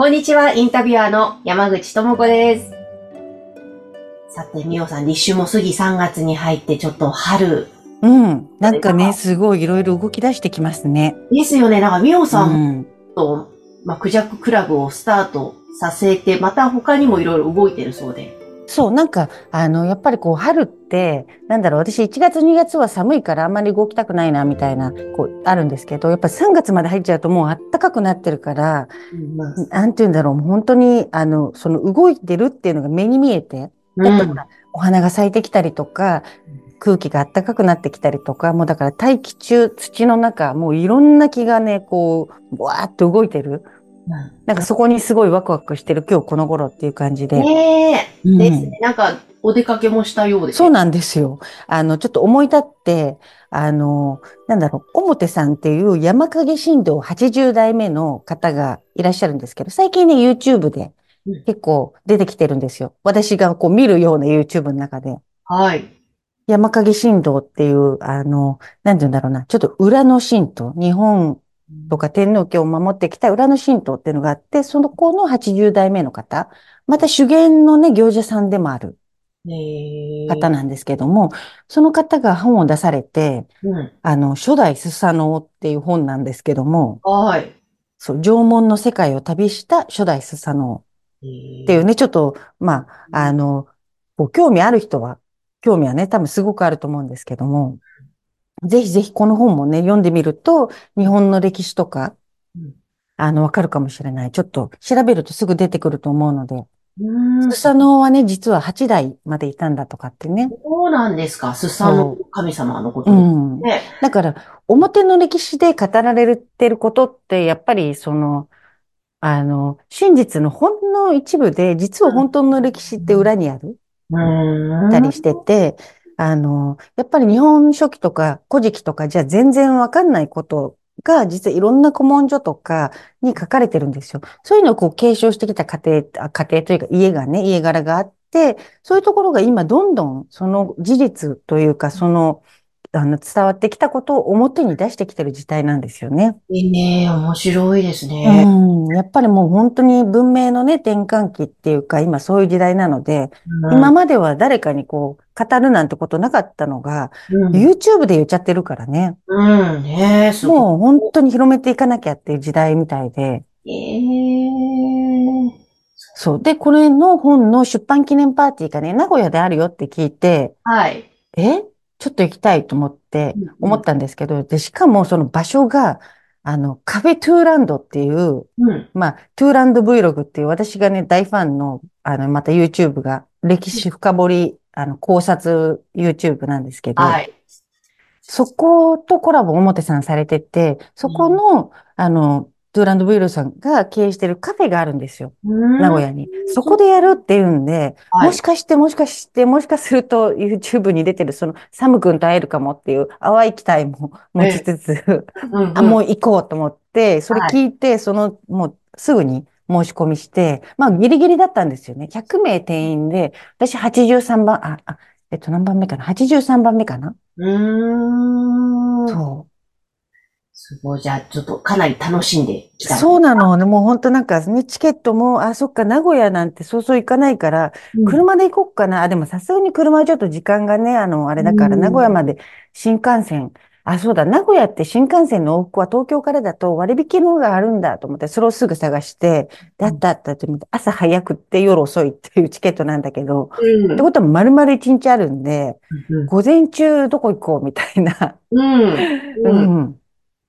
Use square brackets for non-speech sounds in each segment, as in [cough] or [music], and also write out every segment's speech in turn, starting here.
こんにちは、インタビュアーの山口智子です。さて、みおさん、立秋も過ぎ3月に入って、ちょっと春うんなんかねすごいいろいろ動き出してきますねですよね。なんか、みおさうんんと、まあ、クジャククラブをスタートさせて、また他にもいろいろ動いてるそうで。そう、なんか、あの、やっぱりこう、春って、なんだろう、私1月2月は寒いからあんまり動きたくないな、みたいな、こう、あるんですけど、やっぱ3月まで入っちゃうともう暖かくなってるから、なんて言うんだろう、本当に、あの、その動いてるっていうのが目に見えて、だってほらお花が咲いてきたりとか、空気が暖かくなってきたりとか、もうだから大気中、土の中、もういろんな気がね、こう、わーっと動いてる。なんかそこにすごいワクワクしてる今日この頃っていう感じで。ねえ、うんですね。なんか、お出かけもしたようです。そうなんですよ。あの、ちょっと思い立って、あの、なんだろう、表さんっていう山影神道80代目の方がいらっしゃるんですけど、最近ね、YouTube でうん結構出てきてるんですよ。私がこう見るような YouTube の中で。はい。山影神道っていう、あの、なんて言うんだろうな、ちょっと裏の神道、日本とか天皇家を守ってきた裏の神道っていうのがあって、その子の80代目の方、また修験のね、行者さんでもある方なんですけども、その方が本を出されて、うん。あの、初代スサノオっていう本なんですけども、はい。そう、縄文の世界を旅した初代スサノオっていうね、ちょっと、まあ、あの、ご興味ある人は、興味はね、多分すごくあると思うんですけども、ぜひぜひこの本もね、読んでみると、日本の歴史とかうん、あの、わかるかもしれない。ちょっと調べるとすぐ出てくると思うので、うん。スサノオはね、実は8代までいたんだとかってね。そうなんですか。スサの神様のことですうん。ね。だから、表の歴史で語られてることって、やっぱりその、あの、真実のほんの一部で、実は本当の歴史って裏にあるうん。たりしてて、あの、やっぱり日本書紀とか古事記とかじゃ全然わかんないことが、実はいろんな古文書とかに書かれてるんですよ。そういうのをこう継承してきた家庭、家庭というか家がね、家柄があって、そういうところが今どんどんその事実というか、その、あの、伝わってきたことを表に出してきてる時代なんですよね。ねえ、面白いですうね。ん。やっぱりもう本当に文明のね、転換期っていうか、今そういう時代なので、今までは誰かにこう、語るなんてことなかったのが、うん、YouTube で言っちゃってるからね。うん、ねえ、もう本当に広めていかなきゃっていう時代みたいで。い。ええそう。で、これの本の出版記念パーティーがね、名古屋であるよって聞いて、はい。え？ちょっと行きたいと思ってうんうん思ったんですけど、で、しかもその場所が、あの、カフェトゥーランドっていう、うん。まあ、トゥーランド Vlog っていう私がね、大ファンの、あの、また YouTube が、歴史深掘り、あの、考察 YouTube なんですけど、はい。そことコラボ表さんされてて、そこの、あの、トゥーランド Vlog さんが経営してるカフェがあるんですよ。名名古屋に。そこでやるっていうんで、はいもしかして、もしかして、もしかすると YouTube に出てるそのサム君と会えるかもっていう淡い期待も持ちつつ、うんあ、もう行こうと思って、それはい聞いて、その、もうすぐに申し込みして、まあギリギリだったんですよね。100名定員で、私83番、あ、あ、えっと何番目かな ?83 番目かな？うーん。そすごい。じゃあ、ちょっとかなり楽しんできう。た。そうなの。もう本当なんかね、チケットも、あ、そっか、名古屋なんてそうそう行かないから、うん車で行こうかな。あ、でもさすがに車はちょっと時間がね、あの、あれだから、うん名古屋まで新幹線。あ、そうだ、名古屋って新幹線の往復は東京からだと割引のがあるんだと思って、それをすぐ探して、であったあったと思って、朝早くって夜遅いっていうチケットなんだけど、うんってことは丸々一日あるんで、うん午前中どこ行こうみたいな。うん。ううん。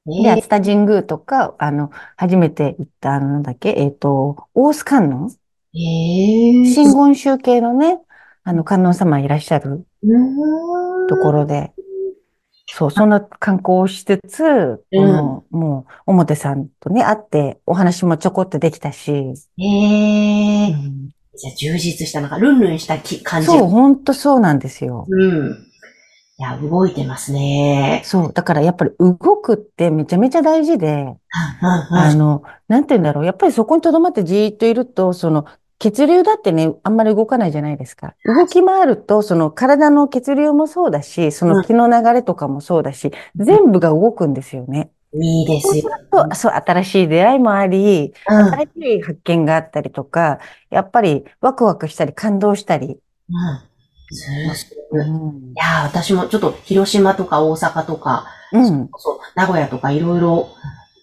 ん。で、熱田神宮とか、あの、初めて行った、あの、なんだっけ、えっと、大須観音？ええ真言宗系のね、あの、観音様いらっしゃるうんところで、そう、そんな観光をしつつ、このもう、表さんとね、会って、お話もちょこっとできたし、ええうんじゃあ充実した、なんかルンルンしたき感じ。そう、ほんとそうなんですよ。うん。いや、動いてますね。そう。だからやっぱり動くってめちゃめちゃ大事で、うんうんあの、なんて言うんだろう。やっぱりそこに留まってじーっといると、その、血流だってね、あんまり動かないじゃないですか。動き回ると、その体の血流もそうだし、その気の流れとかもそうだし、全部が動くんですよね。いいですよ。そう、そう、新しい出会いもあり、うん。新しい発見があったりとか、やっぱりワクワクしたり感動したり。うん。すすいうん。やー、私もちょっと広島とか大阪とか、うん。そう、名古屋とかいろいろ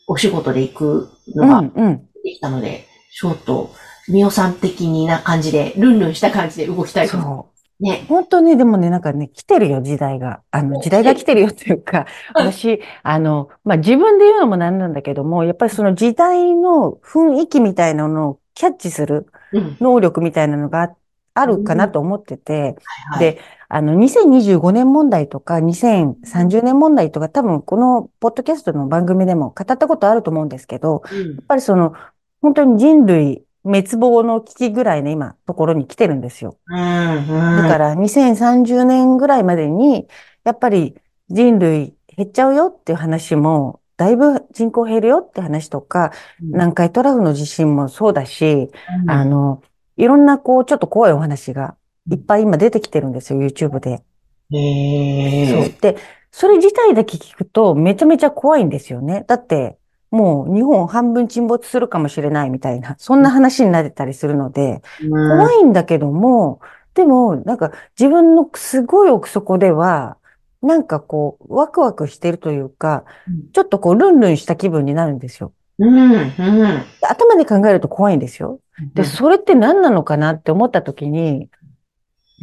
お仕事で行くうのがん。うん。できたので、ちょっと、みおさん的にな感じで、ルンルンした感じで動きたいと思う。ね。本当ね、でもね、なんかね、来てるよ、時代が。あの、時代が来てるよっていうか、私、あの、まあ、自分で言うのもなんなんだけども、やっぱりその時代の雰囲気みたいなのをキャッチするうん。能力みたいなのがああるかなと思ってて、はい。で、あの、2025年問題とか2030年問題とか多分このポッドキャストの番組でも語ったことあると思うんですけど、うんやっぱりその、本当に人類滅亡の危機ぐらいの今、ところに来てるんですよ。うん。うん。だから2030年ぐらいまでに、やっぱり人類減っちゃうよっていう話も、だいぶ人口減るよって話とか、南海トラフの地震もそうだし、うんあの、いろんなこう、ちょっと怖いお話がいっぱい今出てきてるんですよ、YouTube で。へそう。ーで、それ自体だけ聞くとめちゃめちゃ怖いんですよね。だって、もう日本半分沈没するかもしれないみたいな、そんな話になってたりするので、怖いんだけども、でも、なんか自分のすごい奥底では、なんかこう、ワクワクしてるというかうん、ちょっとこう、ルンルンした気分になるんですよ。うん。うん。で頭で考えると怖いんですよ。で、それって何なのかなって思った時に、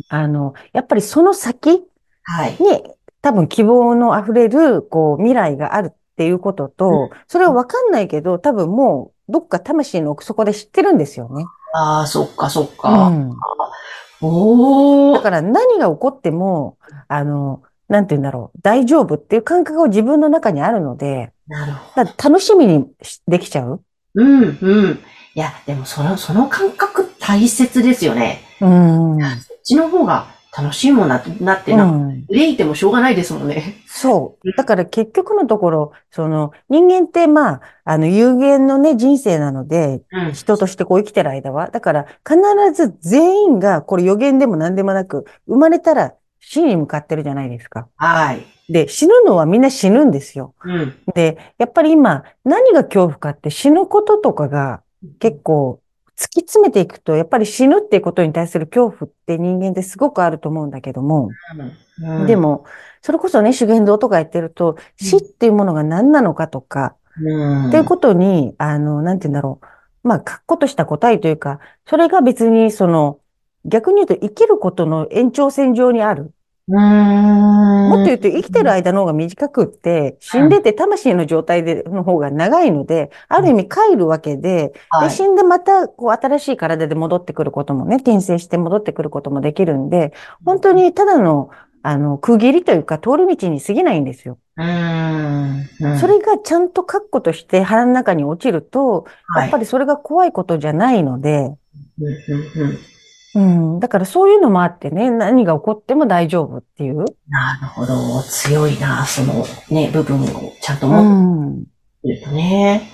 あの、やっぱりその先はい。に多分希望の溢れる、こう、未来があるっていうことと、それはわかんないけど、多分もう、どっか魂の奥底で知ってるんですよね。ああ、そっか、そっうか。ん。おー。だから何が起こっても、あの、なんて言うんだろう、大丈夫っていう感覚が自分の中にあるので、なるほど。楽しみにしできちゃう。うん、うん。いや、でもその、その感覚大切ですよね。うん。そっちの方が楽しいもんな、なってうな、ん。憂いてもしょうがないですもんね。そう。だから結局のところ、その人間ってまあ、あの有限のね、人生なので、うん。人としてこう生きてる間は。だから必ず全員が、これ予言でも何でもなく、生まれたら死に向かってるじゃないですか。はい。で、死ぬのはみんな死ぬんですよ。うん。で、やっぱり今、何が恐怖かって死ぬこととかが結構突き詰めていくと、やっぱり死ぬっていうことに対する恐怖って人間ってすごくあると思うんだけども、うんで、も、それこそね、修験道とかやってると、死っていうものが何なのかとか、うん。っていうことに、あの、なんて言うんだろう。まあ、確固とした答えというか、それが別にその、逆に言うと生きることの延長線上にある。もっと言うと生きてる間の方が短くって、死んでて魂の状態での方が長いので、ある意味帰るわけで、で、はい。死んでまたこう新しい体で戻ってくることもね、転生して戻ってくることもできるんで、本当にただの、あの、区切りというか通り道に過ぎないんですよ。うーん。うんそれがちゃんと確固として腹の中に落ちると、やっぱり、りそれが怖いことじゃないので、うん、だからそういうのもあってね、何が起こっても大丈夫っていう。なるほど。強いな、そのね、部分をちゃんとう持っん。てるとね。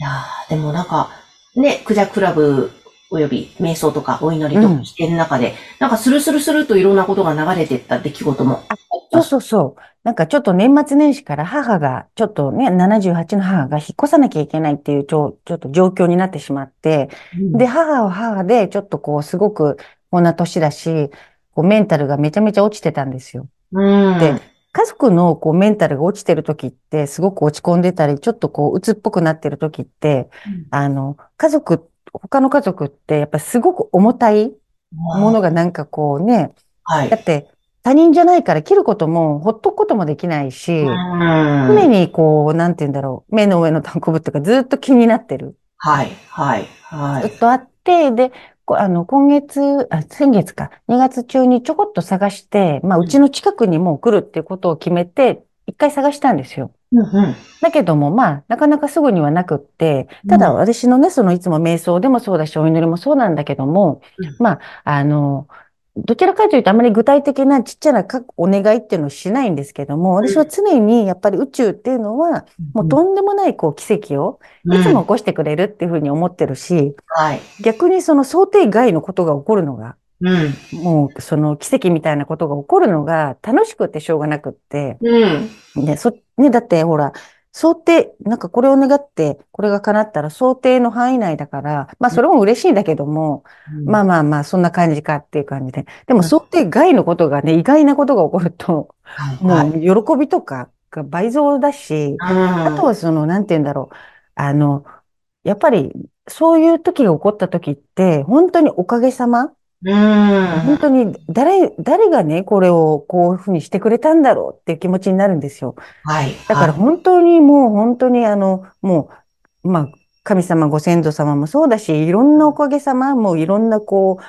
いやーでもなんか、ね、クジャクラブおよび瞑想とかお祈りとかしてる中で、なんかスルスルスルといろんなことが流れてった出来事も。そうそうそう。なんかちょっと年末年始から母が、ちょっとね、78の母が引っ越さなきゃいけないっていうちょ、ちょっと状況になってしまって、で、母は母で、ちょっとこう、すごく、こんな年だし、こう、メンタルがめちゃめちゃ落ちてたんですよ。うん。で家族のこうメンタルが落ちてる時って、すごく落ち込んでたり、ちょっとこう、鬱っぽくなってる時って、あの、家族、他の家族って、やっぱすごく重たいものがなんかこうね、はいだ。って他人じゃないから切ることも、ほっとくこともできないし、うん常にこう、なんて言うんだろう、目の上の単行部とかずっと気になってる。はい、はい、はい。ずっとあって、で、こあの、今月、あ、先月か、2月中にちょこっと探して、まあ、うちの近くにもう来るっていうことを決めて、一回探したんですよ。うんうん。だけども、まあ、なかなかすぐにはなくって、ただうん私のね、そのいつも瞑想でもそうだし、お祈りもそうなんだけどもうん、まあ、あの、どちらかというとあまり具体的なちっちゃなかお願いっていうのをしないんですけども、私は常にやっぱり宇宙っていうのは、もうとんでもないこう奇跡をいつも起こしてくれるっていうふうに思ってるし、はい。逆にその想定外のことが起こるのが、うん。もうその奇跡みたいなことが起こるのが楽しくてしょうがなくって、うん。ね、そ、ね、だってほら、想定、なんかこれを願って、これが叶ったら想定の範囲内だから、まあそれも嬉しいんだけども、まあまあまあそんな感じかっていう感じで。でもうん想定外のことがね、意外なことが起こると。もう喜びとかが倍増だし、ああとはその、なんて言うんだろう。あの、やっぱりそういう時が起こった時って、本当におかげさまうん。本当に誰、誰がね、これをこういうふうにしてくれたんだろうっていう気持ちになるんですよ。はい。だから本当にもう本当にあの、もう、まあ、神様ご先祖様もそうだし、いろんなおかげさま、もういろんなこう、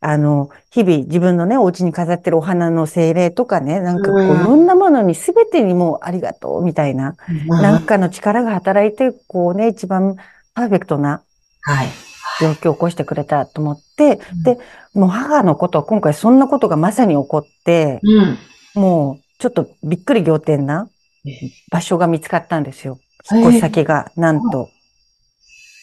あの、日々自分のね、お家に飾ってるお花の精霊とかね、なんかこう、いうんろんなものに全てにもうありがとうみたいな、うんなんかの力が働いて、こうね、一番パーフェクトなはい。状況を起こしてくれたと思って、うんで、もう母のことは今回そんなことがまさに起こって、うん。もうちょっとびっくり仰天なえ場所が見つかったんですよ。引っ越し先が、なんと。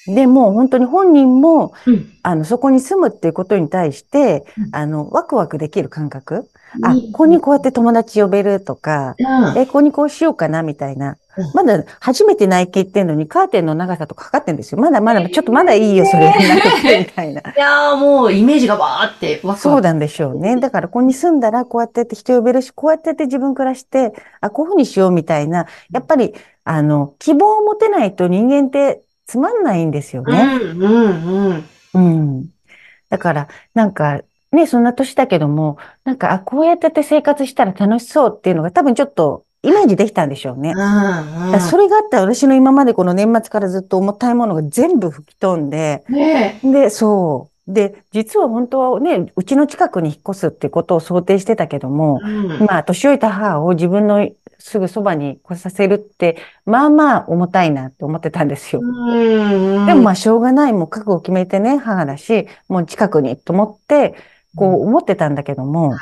で、もう本当に本人も、うん。あの、そこに住むっていうことに対してう、んあの、ワクワクできる感覚。あ、うんここにこうやって友達呼べるとか、うん。え、ここにこうしようかな、みたいなうん。[laughs] まだ初めて内見ってんのに、カーテンの長さとか測ってんですよ。まだまだ、ちょっとまだいいよ、それ、[laughs] なくて、みたいな。いやーもうイメージがバーってワクワク。そうなんでしょうね。だから、ここに住んだら、こうやってやって人呼べるし、こうやってやって自分暮らして、あ、こういうふうにしようみたいな、やっぱり、あの、希望を持てないと人間ってつまんないんですようん、ね。うん、うん。うん。だから、なんか、ね、そんな年だけども、なんか、あ、こうやってやって生活したら楽しそうっていうのが多分ちょっとイメージできたんでしょうね。うん、それがあったら私の今までこの年末からずっと重たいものが全部吹き飛んで、ん。ねで、そう。で、実は本当はね、うちの近くに引っ越すってことを想定してたけどもえ。、うん。まあ、年老いた母を自分のすぐそばに来させるって、まあまあ重たいなって思ってたんですよ。うん。でもまあ、しょうがない、もう覚悟を決めてね、母だし、もう近くにと思って、こう思ってたんだけども、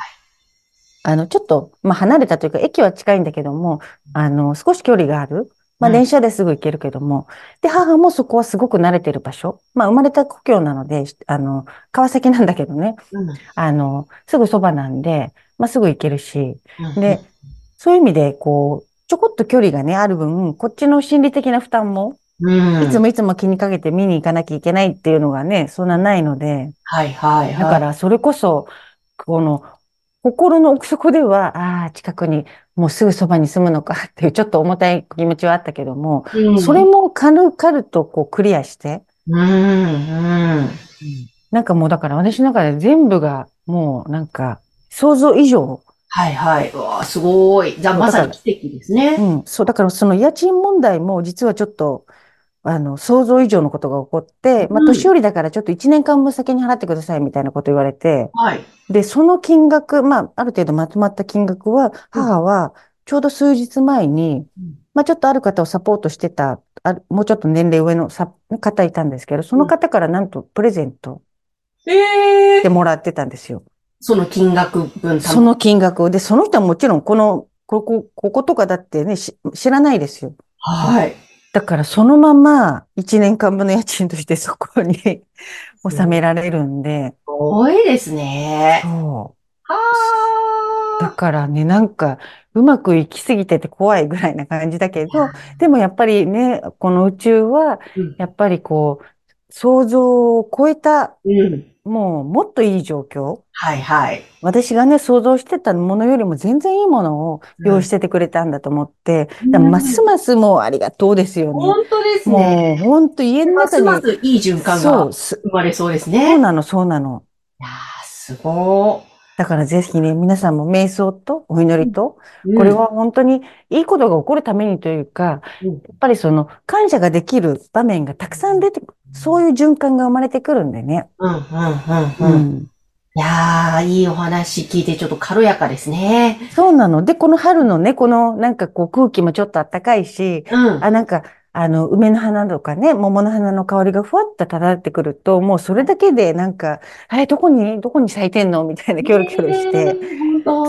あの、ちょっと、まあ離れたというか、駅は近いんだけども、あの、少し距離がある。まあうん電車ですぐ行けるけども、で、母もそこはすごく慣れてる場所。まあ生まれた故郷なので、あの、川崎なんだけどね、うん、あの、すぐそばなんで、まあすぐ行けるし、うん。で、そういう意味で、こう、ちょこっと距離がね、ある分、こっちの心理的な負担も、うん。いつもいつも気にかけて見に行かなきゃいけないっていうのがね、そんなないので、はい、はい、はい。だからそれこそ、この、心の奥底では、ああ、近くに、もうすぐそばに住むのか [laughs] っていうちょっと重たい気持ちはあったけども、うん、それも軽々とこうクリアして、うん、うん。なんかもうだから私の中で全部がもうなんか想像以上、はい、はい。うわーすごい。じゃあ、まさに奇跡ですね。うん、そう、だからその家賃問題も実はちょっと、あの、想像以上のことが起こって、まあ、うん年寄りだからちょっと1年間分先に払ってくださいみたいなこと言われて、はい。で、その金額、まあ、ある程度まとまった金額は、母は、ちょうど数日前に、まあ、ちょっとある方をサポートしてた、あもうちょっと年齢上のさ方いたんですけど、その方からなんとプレゼントええでもらってたんですよ。その金額分その金額を。で、その人はもちろん、この、ここ、こことかだってね、し知らないですよ。はい。だから、そのまま、1年間分の家賃としてそこに [laughs] 収められるんで、すごいですね。そう。はだからね、なんか、うまくいきすぎてて怖いぐらいな感じだけど、でもやっぱりね、この宇宙は、うんやっぱりこう、想像を超えた、うん。もう、もっといい状況。はいはい。私がね、想像してたものよりも全然いいものを用意しててくれたんだと思って、うんますますもうありがとうですよね。本当ですもね。う、ほんと家のます中に、ますいい循環が生まれそうですそうね。いなの、そうなの。やーすごだからぜひね、皆さんも瞑想とお祈りと、い。これは本当にいいことが起こるためにというか、うんやっぱりその感謝ができる場面がたくさん出てくそういう循環が生まれてくるんでね。うん、うん、うん、ううん。ん。いやー、いいお話聞いてちょっと軽やかですね。そうなの。で、この春のね、このなんかこう空気もちょっと暖かいし、うん。あ、なんか、あの、梅の花とかね、桃の花の香りがふわっと漂ってくると、もうそれだけでなんか、え、どこに、どこに咲いてんのみたいなキョロキョロして。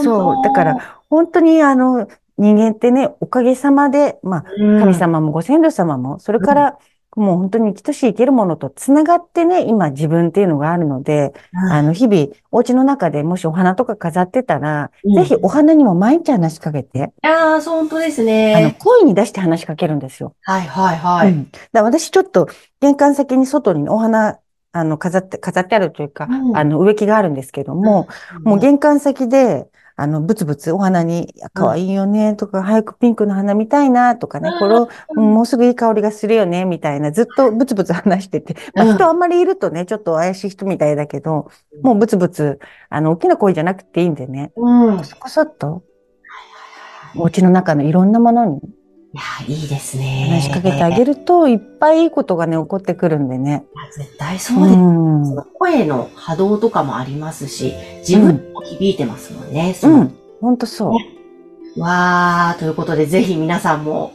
そう。だから、、本当にあの、人間ってね、おかげさまで、まあ、うん神様もご先祖様も、それから、もう本当に生きとし生けるものとつながってね、今自分っていうのがあるので、あの、日々、お家の中でもしお花とか飾ってたら、うんぜひお花にも毎日話しかけて、ああ、そう、本当ですあの、ね。声に出して話しかけるんですよ。はい、はい、はい。うん。だ私ちょっと玄関先に外にお花、あの、飾って、飾ってあるというか、うんあの、植木があるんですけども、もう玄関先で、あの、ブツブツお花に、可愛いよね、とか、早くピンクの花見たいな、とかね、これを、うんもうすぐいい香りがするよね、みたいな、ずっとブツブツ話してて、まあ、うん人あんまりいるとね、ちょっと怪しい人みたいだけど、もうブツブツ、あの、大きな声じゃなくていいんでね、うん。いコソコソっと、お家の中のいろんなものにや、いいですね。話しかけてあげると、いっぱいいいことがね、起こってくるんでね。絶対そうです。ん。その声の波動とかもありますし、自分にも響いてますもんね。そうのん。ほんとそう。わー、ということで、ぜひ皆さんも、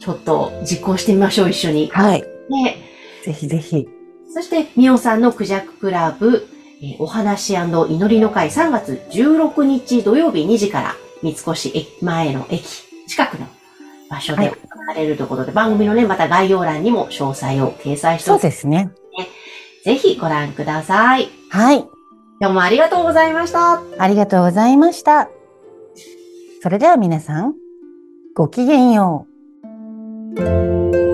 ちょっと実行してみましょう、一緒に。はい。ね。ぜひぜひ。そして、みおさんのクジャククラブ、えーお話祈りの会3月16日土曜日2時から、三越駅前の駅近くの場所ではい行われるということで、番組のね、また概要欄にも詳細を掲載してそうおくですね。ぜひご覧ください。はい。今日もありがとうございました。ありがとうございました。それでは皆さん、ごきげんよう。